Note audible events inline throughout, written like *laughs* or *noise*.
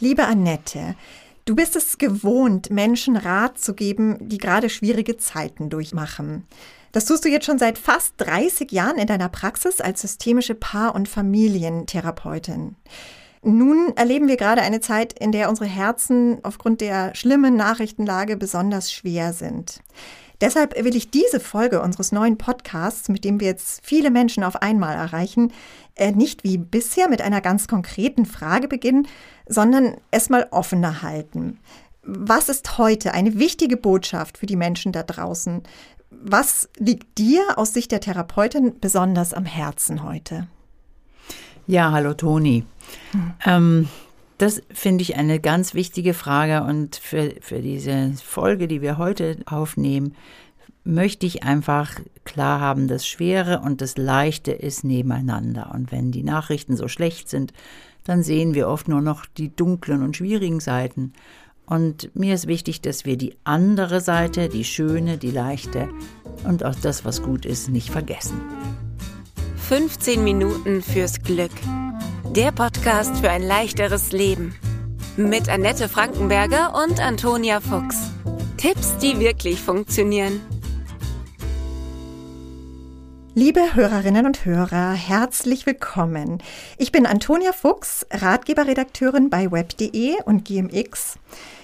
Liebe Annette, du bist es gewohnt, Menschen Rat zu geben, die gerade schwierige Zeiten durchmachen. Das tust du jetzt schon seit fast 30 Jahren in deiner Praxis als systemische Paar- und Familientherapeutin. Nun erleben wir gerade eine Zeit, in der unsere Herzen aufgrund der schlimmen Nachrichtenlage besonders schwer sind. Deshalb will ich diese Folge unseres neuen Podcasts, mit dem wir jetzt viele Menschen auf einmal erreichen, äh, nicht wie bisher mit einer ganz konkreten Frage beginnen, sondern es mal offener halten. Was ist heute eine wichtige Botschaft für die Menschen da draußen? Was liegt dir aus Sicht der Therapeutin besonders am Herzen heute? Ja, hallo Toni. Hm. Ähm, das finde ich eine ganz wichtige Frage und für, für diese Folge, die wir heute aufnehmen, möchte ich einfach klar haben, das Schwere und das Leichte ist nebeneinander. Und wenn die Nachrichten so schlecht sind, dann sehen wir oft nur noch die dunklen und schwierigen Seiten. Und mir ist wichtig, dass wir die andere Seite, die schöne, die leichte und auch das, was gut ist, nicht vergessen. 15 Minuten fürs Glück. Der Podcast für ein leichteres Leben. Mit Annette Frankenberger und Antonia Fuchs. Tipps, die wirklich funktionieren. Liebe Hörerinnen und Hörer, herzlich willkommen. Ich bin Antonia Fuchs, Ratgeberredakteurin bei web.de und GMX.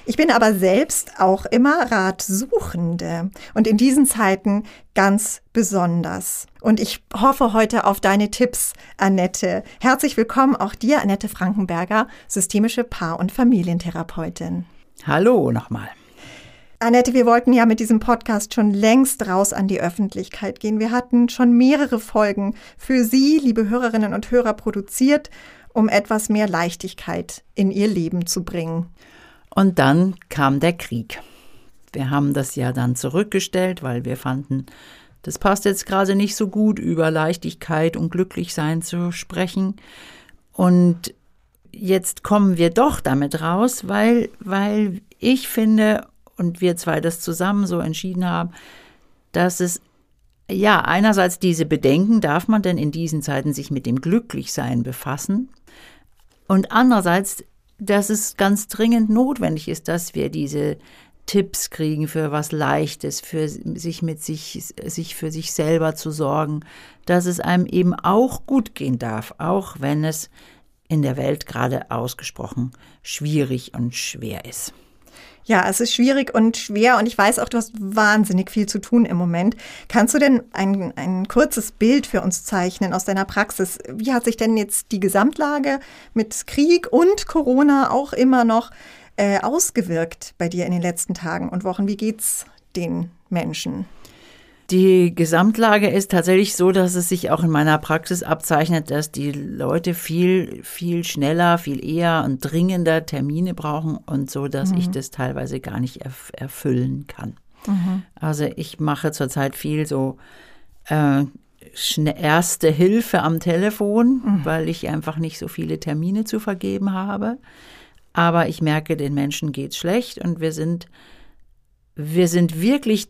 Ich bin aber selbst auch immer Ratsuchende und in diesen Zeiten ganz besonders. Und ich hoffe heute auf deine Tipps, Annette. Herzlich willkommen auch dir, Annette Frankenberger, systemische Paar- und Familientherapeutin. Hallo nochmal. Annette, wir wollten ja mit diesem Podcast schon längst raus an die Öffentlichkeit gehen. Wir hatten schon mehrere Folgen für Sie, liebe Hörerinnen und Hörer, produziert, um etwas mehr Leichtigkeit in Ihr Leben zu bringen. Und dann kam der Krieg. Wir haben das ja dann zurückgestellt, weil wir fanden, das passt jetzt gerade nicht so gut, über Leichtigkeit und Glücklichsein zu sprechen. Und jetzt kommen wir doch damit raus, weil, weil ich finde, und wir zwei das zusammen so entschieden haben, dass es ja, einerseits diese Bedenken, darf man denn in diesen Zeiten sich mit dem Glücklichsein befassen? Und andererseits dass es ganz dringend notwendig ist, dass wir diese Tipps kriegen für was Leichtes, für sich mit sich, sich für sich selber zu sorgen, dass es einem eben auch gut gehen darf, auch wenn es in der Welt gerade ausgesprochen schwierig und schwer ist. Ja, es ist schwierig und schwer und ich weiß auch, du hast wahnsinnig viel zu tun im Moment. Kannst du denn ein, ein kurzes Bild für uns zeichnen aus deiner Praxis? Wie hat sich denn jetzt die Gesamtlage mit Krieg und Corona auch immer noch äh, ausgewirkt bei dir in den letzten Tagen und Wochen? Wie geht's den Menschen? Die Gesamtlage ist tatsächlich so, dass es sich auch in meiner Praxis abzeichnet, dass die Leute viel, viel schneller, viel eher und dringender Termine brauchen und so, dass mhm. ich das teilweise gar nicht erf erfüllen kann. Mhm. Also ich mache zurzeit viel so äh, erste Hilfe am Telefon, mhm. weil ich einfach nicht so viele Termine zu vergeben habe. Aber ich merke, den Menschen geht's schlecht und wir sind, wir sind wirklich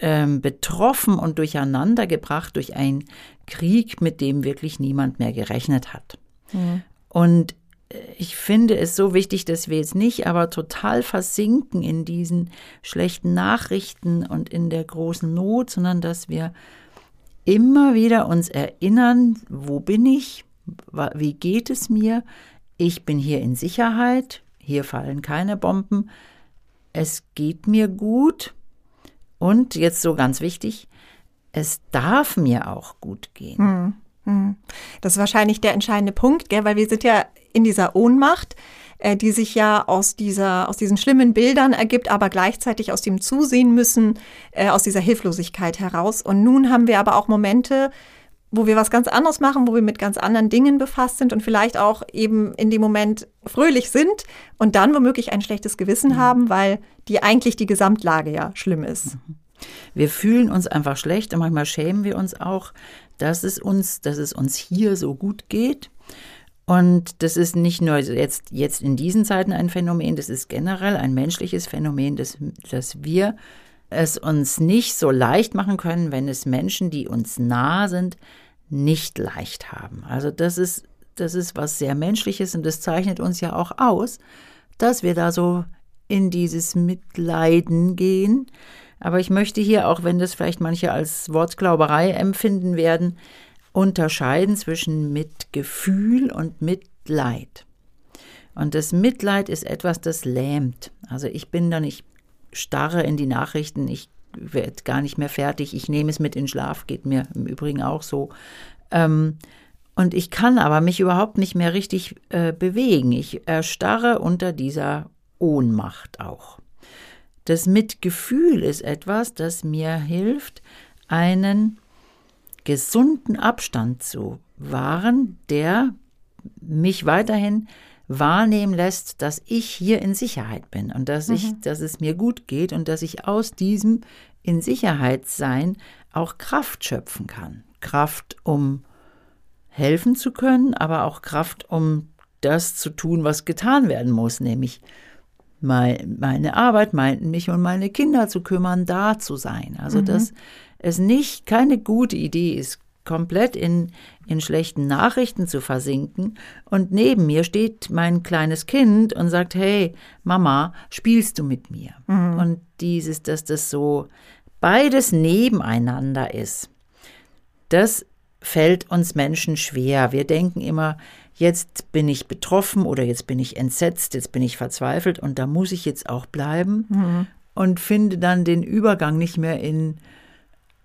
ähm, betroffen und durcheinander gebracht durch einen Krieg, mit dem wirklich niemand mehr gerechnet hat. Mhm. Und äh, ich finde es so wichtig, dass wir jetzt nicht aber total versinken in diesen schlechten Nachrichten und in der großen Not, sondern dass wir immer wieder uns erinnern, wo bin ich, wie geht es mir, ich bin hier in Sicherheit, hier fallen keine Bomben, es geht mir gut, und jetzt so ganz wichtig, es darf mir auch gut gehen. Hm, hm. Das ist wahrscheinlich der entscheidende Punkt, gell? weil wir sind ja in dieser Ohnmacht, äh, die sich ja aus, dieser, aus diesen schlimmen Bildern ergibt, aber gleichzeitig aus dem Zusehen müssen, äh, aus dieser Hilflosigkeit heraus. Und nun haben wir aber auch Momente, wo wir was ganz anderes machen, wo wir mit ganz anderen Dingen befasst sind und vielleicht auch eben in dem Moment fröhlich sind und dann womöglich ein schlechtes Gewissen mhm. haben, weil die eigentlich die Gesamtlage ja schlimm ist. Mhm. Wir fühlen uns einfach schlecht und manchmal schämen wir uns auch, dass es uns, dass es uns hier so gut geht. Und das ist nicht nur jetzt, jetzt in diesen Zeiten ein Phänomen, das ist generell ein menschliches Phänomen, dass, dass wir es uns nicht so leicht machen können, wenn es Menschen, die uns nah sind, nicht leicht haben. Also das ist, das ist was sehr Menschliches und das zeichnet uns ja auch aus, dass wir da so in dieses Mitleiden gehen. Aber ich möchte hier, auch wenn das vielleicht manche als Wortglauberei empfinden werden, unterscheiden zwischen Mitgefühl und Mitleid. Und das Mitleid ist etwas, das lähmt. Also ich bin da nicht starre in die Nachrichten, ich werde gar nicht mehr fertig, ich nehme es mit in Schlaf, geht mir im Übrigen auch so. Ähm, und ich kann aber mich überhaupt nicht mehr richtig äh, bewegen. Ich erstarre unter dieser Ohnmacht auch. Das Mitgefühl ist etwas, das mir hilft, einen gesunden Abstand zu wahren, der mich weiterhin wahrnehmen lässt, dass ich hier in Sicherheit bin und dass ich, mhm. dass es mir gut geht und dass ich aus diesem in Sicherheit sein auch Kraft schöpfen kann. Kraft, um helfen zu können, aber auch Kraft, um das zu tun, was getan werden muss, nämlich meine Arbeit, mich und meine Kinder zu kümmern, da zu sein. Also, mhm. dass es nicht keine gute Idee ist, komplett in, in schlechten Nachrichten zu versinken. Und neben mir steht mein kleines Kind und sagt, hey, Mama, spielst du mit mir? Mhm. Und dieses, dass das so beides nebeneinander ist, das fällt uns Menschen schwer. Wir denken immer, jetzt bin ich betroffen oder jetzt bin ich entsetzt, jetzt bin ich verzweifelt und da muss ich jetzt auch bleiben mhm. und finde dann den Übergang nicht mehr in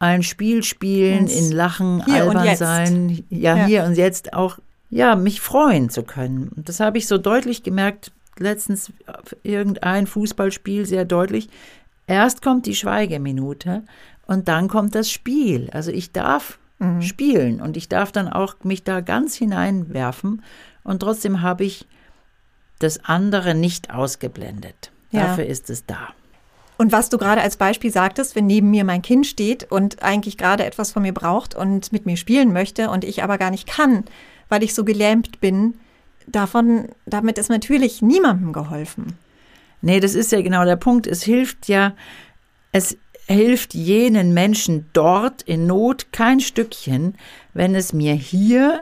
ein Spiel spielen, Ins in Lachen, albern sein, ja, ja, hier und jetzt auch, ja, mich freuen zu können. Und das habe ich so deutlich gemerkt, letztens irgendein Fußballspiel sehr deutlich. Erst kommt die Schweigeminute und dann kommt das Spiel. Also ich darf mhm. spielen und ich darf dann auch mich da ganz hineinwerfen und trotzdem habe ich das andere nicht ausgeblendet. Ja. Dafür ist es da. Und was du gerade als Beispiel sagtest, wenn neben mir mein Kind steht und eigentlich gerade etwas von mir braucht und mit mir spielen möchte und ich aber gar nicht kann, weil ich so gelähmt bin, davon, damit ist natürlich niemandem geholfen. Nee, das ist ja genau der Punkt. Es hilft ja, es hilft jenen Menschen dort in Not kein Stückchen, wenn es mir hier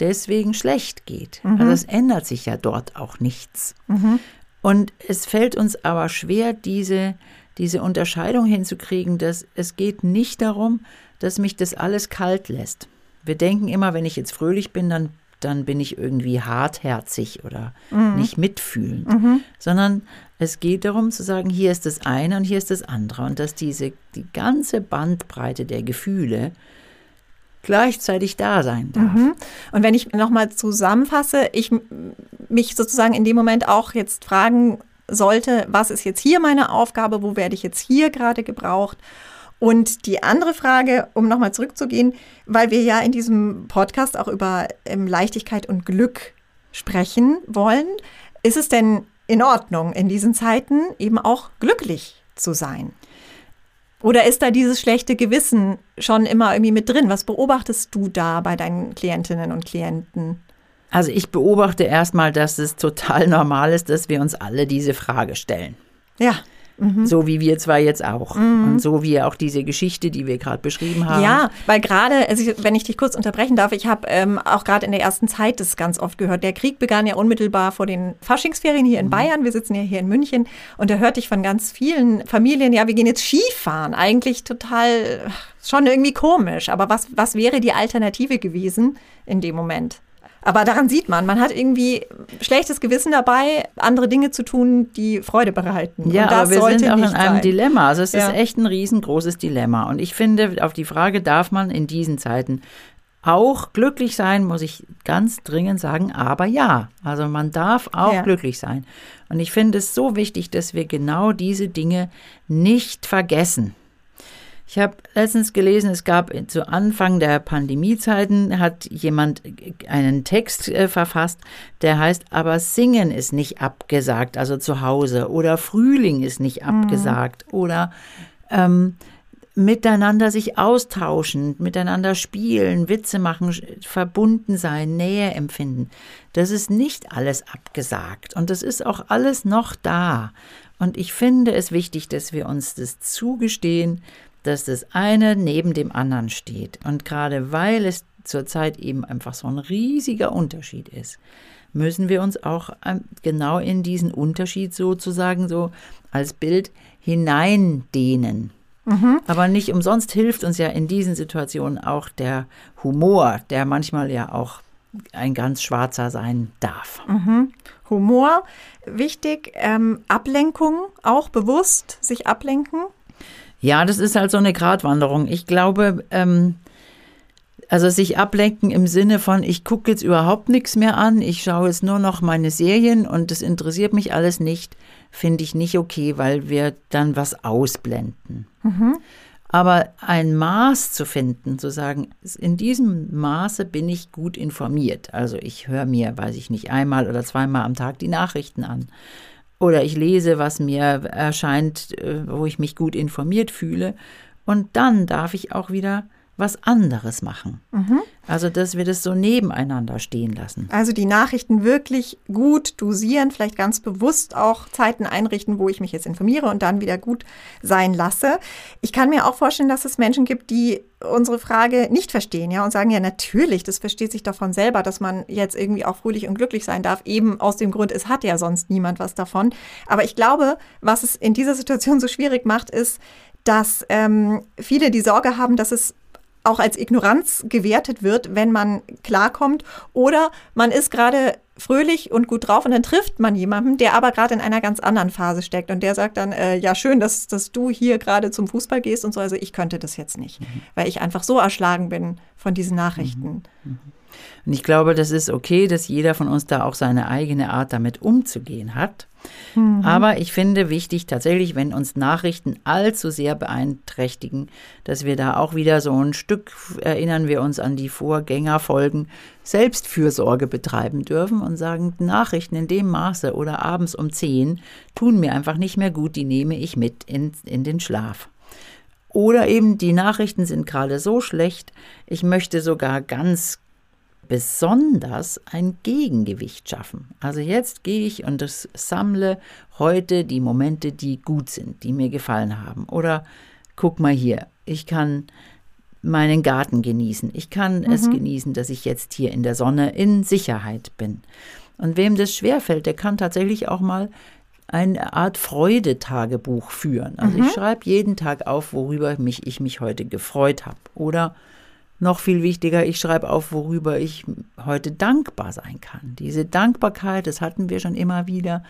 deswegen schlecht geht. Mhm. Also es ändert sich ja dort auch nichts. Mhm. Und es fällt uns aber schwer, diese, diese Unterscheidung hinzukriegen, dass es geht nicht darum, dass mich das alles kalt lässt. Wir denken immer, wenn ich jetzt fröhlich bin, dann, dann bin ich irgendwie hartherzig oder mhm. nicht mitfühlend, mhm. sondern es geht darum zu sagen, hier ist das eine und hier ist das andere und dass diese die ganze Bandbreite der Gefühle gleichzeitig da sein darf. Mhm. Und wenn ich nochmal zusammenfasse, ich mich sozusagen in dem Moment auch jetzt fragen sollte, was ist jetzt hier meine Aufgabe, wo werde ich jetzt hier gerade gebraucht? Und die andere Frage, um nochmal zurückzugehen, weil wir ja in diesem Podcast auch über ähm, Leichtigkeit und Glück sprechen wollen, ist es denn in Ordnung, in diesen Zeiten eben auch glücklich zu sein? Oder ist da dieses schlechte Gewissen schon immer irgendwie mit drin? Was beobachtest du da bei deinen Klientinnen und Klienten? Also ich beobachte erstmal, dass es total *laughs* normal ist, dass wir uns alle diese Frage stellen. Ja. Mhm. So wie wir zwar jetzt auch. Mhm. Und so wie auch diese Geschichte, die wir gerade beschrieben haben. Ja, weil gerade, also wenn ich dich kurz unterbrechen darf, ich habe ähm, auch gerade in der ersten Zeit das ganz oft gehört. Der Krieg begann ja unmittelbar vor den Faschingsferien hier in mhm. Bayern. Wir sitzen ja hier in München. Und da hörte ich von ganz vielen Familien, ja, wir gehen jetzt Skifahren. Eigentlich total schon irgendwie komisch. Aber was, was wäre die Alternative gewesen in dem Moment? Aber daran sieht man, man hat irgendwie schlechtes Gewissen dabei, andere Dinge zu tun, die Freude bereiten. Ja, aber wir sind auch in einem sein. Dilemma. Also es ja. ist echt ein riesengroßes Dilemma. Und ich finde, auf die Frage, darf man in diesen Zeiten auch glücklich sein, muss ich ganz dringend sagen, aber ja. Also man darf auch ja. glücklich sein. Und ich finde es so wichtig, dass wir genau diese Dinge nicht vergessen. Ich habe letztens gelesen, es gab zu Anfang der Pandemiezeiten, hat jemand einen Text äh, verfasst, der heißt, aber Singen ist nicht abgesagt, also zu Hause, oder Frühling ist nicht mhm. abgesagt, oder ähm, miteinander sich austauschen, miteinander spielen, Witze machen, verbunden sein, Nähe empfinden. Das ist nicht alles abgesagt und das ist auch alles noch da. Und ich finde es wichtig, dass wir uns das zugestehen, dass das eine neben dem anderen steht. Und gerade weil es zurzeit eben einfach so ein riesiger Unterschied ist, müssen wir uns auch ähm, genau in diesen Unterschied sozusagen so als Bild hineindehnen. Mhm. Aber nicht umsonst hilft uns ja in diesen Situationen auch der Humor, der manchmal ja auch ein ganz schwarzer sein darf. Mhm. Humor, wichtig, ähm, Ablenkung, auch bewusst sich ablenken. Ja, das ist halt so eine Gratwanderung. Ich glaube, ähm, also sich ablenken im Sinne von, ich gucke jetzt überhaupt nichts mehr an, ich schaue jetzt nur noch meine Serien und das interessiert mich alles nicht, finde ich nicht okay, weil wir dann was ausblenden. Mhm. Aber ein Maß zu finden, zu sagen, in diesem Maße bin ich gut informiert. Also ich höre mir, weiß ich nicht, einmal oder zweimal am Tag die Nachrichten an. Oder ich lese, was mir erscheint, äh, wo ich mich gut informiert fühle. Und dann darf ich auch wieder was anderes machen. Mhm. Also, dass wir das so nebeneinander stehen lassen. Also die Nachrichten wirklich gut dosieren, vielleicht ganz bewusst auch Zeiten einrichten, wo ich mich jetzt informiere und dann wieder gut sein lasse. Ich kann mir auch vorstellen, dass es Menschen gibt, die unsere Frage nicht verstehen, ja, und sagen, ja, natürlich, das versteht sich doch von selber, dass man jetzt irgendwie auch fröhlich und glücklich sein darf, eben aus dem Grund, es hat ja sonst niemand was davon. Aber ich glaube, was es in dieser Situation so schwierig macht, ist, dass ähm, viele die Sorge haben, dass es auch als Ignoranz gewertet wird, wenn man klarkommt. Oder man ist gerade fröhlich und gut drauf und dann trifft man jemanden, der aber gerade in einer ganz anderen Phase steckt und der sagt dann, äh, ja schön, dass, dass du hier gerade zum Fußball gehst und so, also ich könnte das jetzt nicht, mhm. weil ich einfach so erschlagen bin von diesen Nachrichten. Mhm. Mhm. Und ich glaube, das ist okay, dass jeder von uns da auch seine eigene Art damit umzugehen hat. Mhm. Aber ich finde wichtig tatsächlich, wenn uns Nachrichten allzu sehr beeinträchtigen, dass wir da auch wieder so ein Stück, erinnern wir uns an die Vorgängerfolgen, Selbstfürsorge betreiben dürfen und sagen, Nachrichten in dem Maße oder abends um 10 tun mir einfach nicht mehr gut, die nehme ich mit in, in den Schlaf. Oder eben die Nachrichten sind gerade so schlecht, ich möchte sogar ganz besonders ein Gegengewicht schaffen. Also jetzt gehe ich und sammle heute die Momente, die gut sind, die mir gefallen haben. Oder guck mal hier, ich kann meinen Garten genießen. Ich kann mhm. es genießen, dass ich jetzt hier in der Sonne in Sicherheit bin. Und wem das schwerfällt, der kann tatsächlich auch mal eine Art Freudetagebuch führen. Also mhm. ich schreibe jeden Tag auf, worüber mich, ich mich heute gefreut habe. Oder noch viel wichtiger, ich schreibe auf, worüber ich heute dankbar sein kann. Diese Dankbarkeit, das hatten wir schon immer wieder,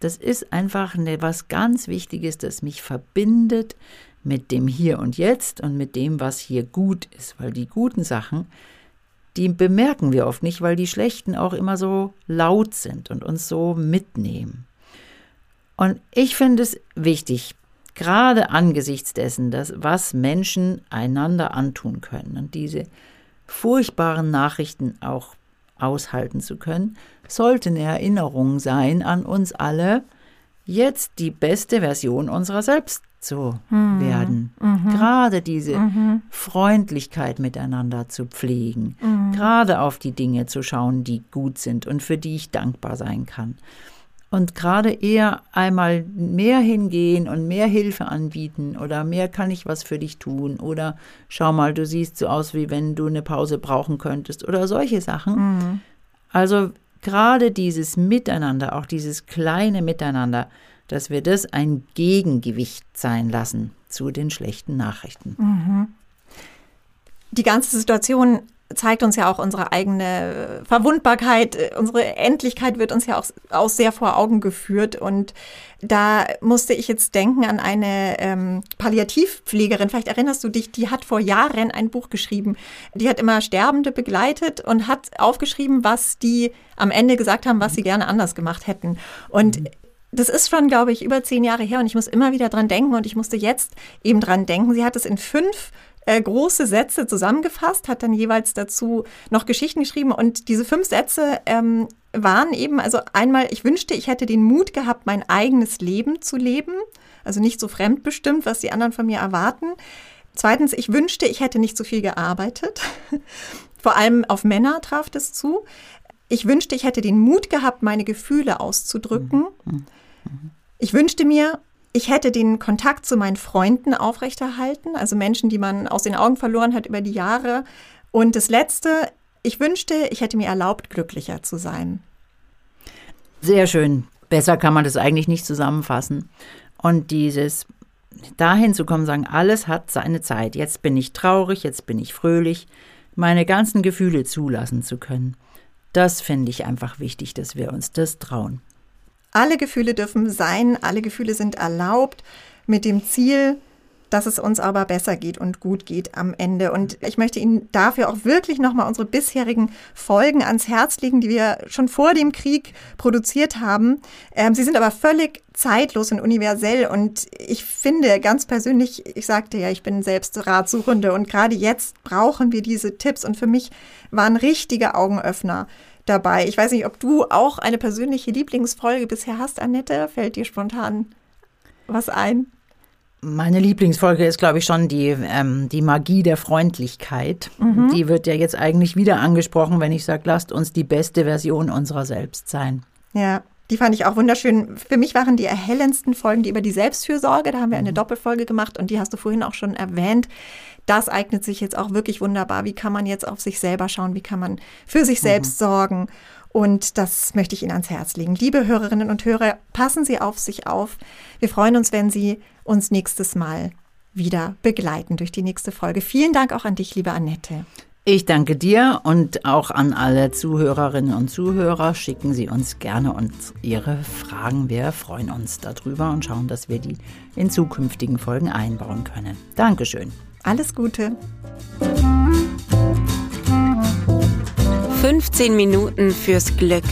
das ist einfach eine, was ganz Wichtiges, das mich verbindet mit dem Hier und Jetzt und mit dem, was hier gut ist. Weil die guten Sachen, die bemerken wir oft nicht, weil die schlechten auch immer so laut sind und uns so mitnehmen. Und ich finde es wichtig, gerade angesichts dessen, dass, was Menschen einander antun können und diese furchtbaren Nachrichten auch aushalten zu können, sollte eine Erinnerung sein an uns alle, jetzt die beste Version unserer selbst zu mhm. werden. Mhm. Gerade diese mhm. Freundlichkeit miteinander zu pflegen, mhm. gerade auf die Dinge zu schauen, die gut sind und für die ich dankbar sein kann und gerade eher einmal mehr hingehen und mehr Hilfe anbieten oder mehr kann ich was für dich tun oder schau mal, du siehst so aus, wie wenn du eine Pause brauchen könntest oder solche Sachen. Mhm. Also gerade dieses Miteinander, auch dieses kleine Miteinander, dass wir das ein Gegengewicht sein lassen zu den schlechten Nachrichten. Mhm. Die ganze Situation zeigt uns ja auch unsere eigene Verwundbarkeit, unsere Endlichkeit wird uns ja auch, auch sehr vor Augen geführt. Und da musste ich jetzt denken an eine ähm, Palliativpflegerin, vielleicht erinnerst du dich, die hat vor Jahren ein Buch geschrieben. Die hat immer Sterbende begleitet und hat aufgeschrieben, was die am Ende gesagt haben, was sie gerne anders gemacht hätten. Und mhm. das ist schon, glaube ich, über zehn Jahre her und ich muss immer wieder dran denken und ich musste jetzt eben dran denken. Sie hat es in fünf äh, große Sätze zusammengefasst, hat dann jeweils dazu noch Geschichten geschrieben und diese fünf Sätze ähm, waren eben, also einmal, ich wünschte, ich hätte den Mut gehabt, mein eigenes Leben zu leben, also nicht so fremdbestimmt, was die anderen von mir erwarten. Zweitens, ich wünschte, ich hätte nicht so viel gearbeitet. *laughs* Vor allem auf Männer traf das zu. Ich wünschte, ich hätte den Mut gehabt, meine Gefühle auszudrücken. Mhm. Mhm. Ich wünschte mir, ich hätte den Kontakt zu meinen Freunden aufrechterhalten, also Menschen, die man aus den Augen verloren hat über die Jahre. Und das Letzte, ich wünschte, ich hätte mir erlaubt, glücklicher zu sein. Sehr schön. Besser kann man das eigentlich nicht zusammenfassen. Und dieses dahin zu kommen, sagen, alles hat seine Zeit. Jetzt bin ich traurig, jetzt bin ich fröhlich, meine ganzen Gefühle zulassen zu können. Das finde ich einfach wichtig, dass wir uns das trauen. Alle Gefühle dürfen sein, alle Gefühle sind erlaubt mit dem Ziel, dass es uns aber besser geht und gut geht am Ende. Und ich möchte Ihnen dafür auch wirklich nochmal unsere bisherigen Folgen ans Herz legen, die wir schon vor dem Krieg produziert haben. Ähm, sie sind aber völlig zeitlos und universell. Und ich finde ganz persönlich, ich sagte ja, ich bin selbst Ratsuchende und gerade jetzt brauchen wir diese Tipps. Und für mich waren richtige Augenöffner dabei. Ich weiß nicht, ob du auch eine persönliche Lieblingsfolge bisher hast, Annette. Fällt dir spontan was ein? Meine Lieblingsfolge ist, glaube ich, schon die, ähm, die Magie der Freundlichkeit. Mhm. Die wird ja jetzt eigentlich wieder angesprochen, wenn ich sage, lasst uns die beste Version unserer selbst sein. Ja, die fand ich auch wunderschön. Für mich waren die erhellendsten Folgen die über die Selbstfürsorge. Da haben wir eine mhm. Doppelfolge gemacht und die hast du vorhin auch schon erwähnt. Das eignet sich jetzt auch wirklich wunderbar. Wie kann man jetzt auf sich selber schauen? Wie kann man für sich selbst mhm. sorgen? Und das möchte ich Ihnen ans Herz legen. Liebe Hörerinnen und Hörer, passen Sie auf sich auf. Wir freuen uns, wenn Sie uns nächstes Mal wieder begleiten durch die nächste Folge. Vielen Dank auch an dich, liebe Annette. Ich danke dir und auch an alle Zuhörerinnen und Zuhörer. Schicken Sie uns gerne uns Ihre Fragen. Wir freuen uns darüber und schauen, dass wir die in zukünftigen Folgen einbauen können. Dankeschön. Alles Gute. 15 Minuten fürs Glück.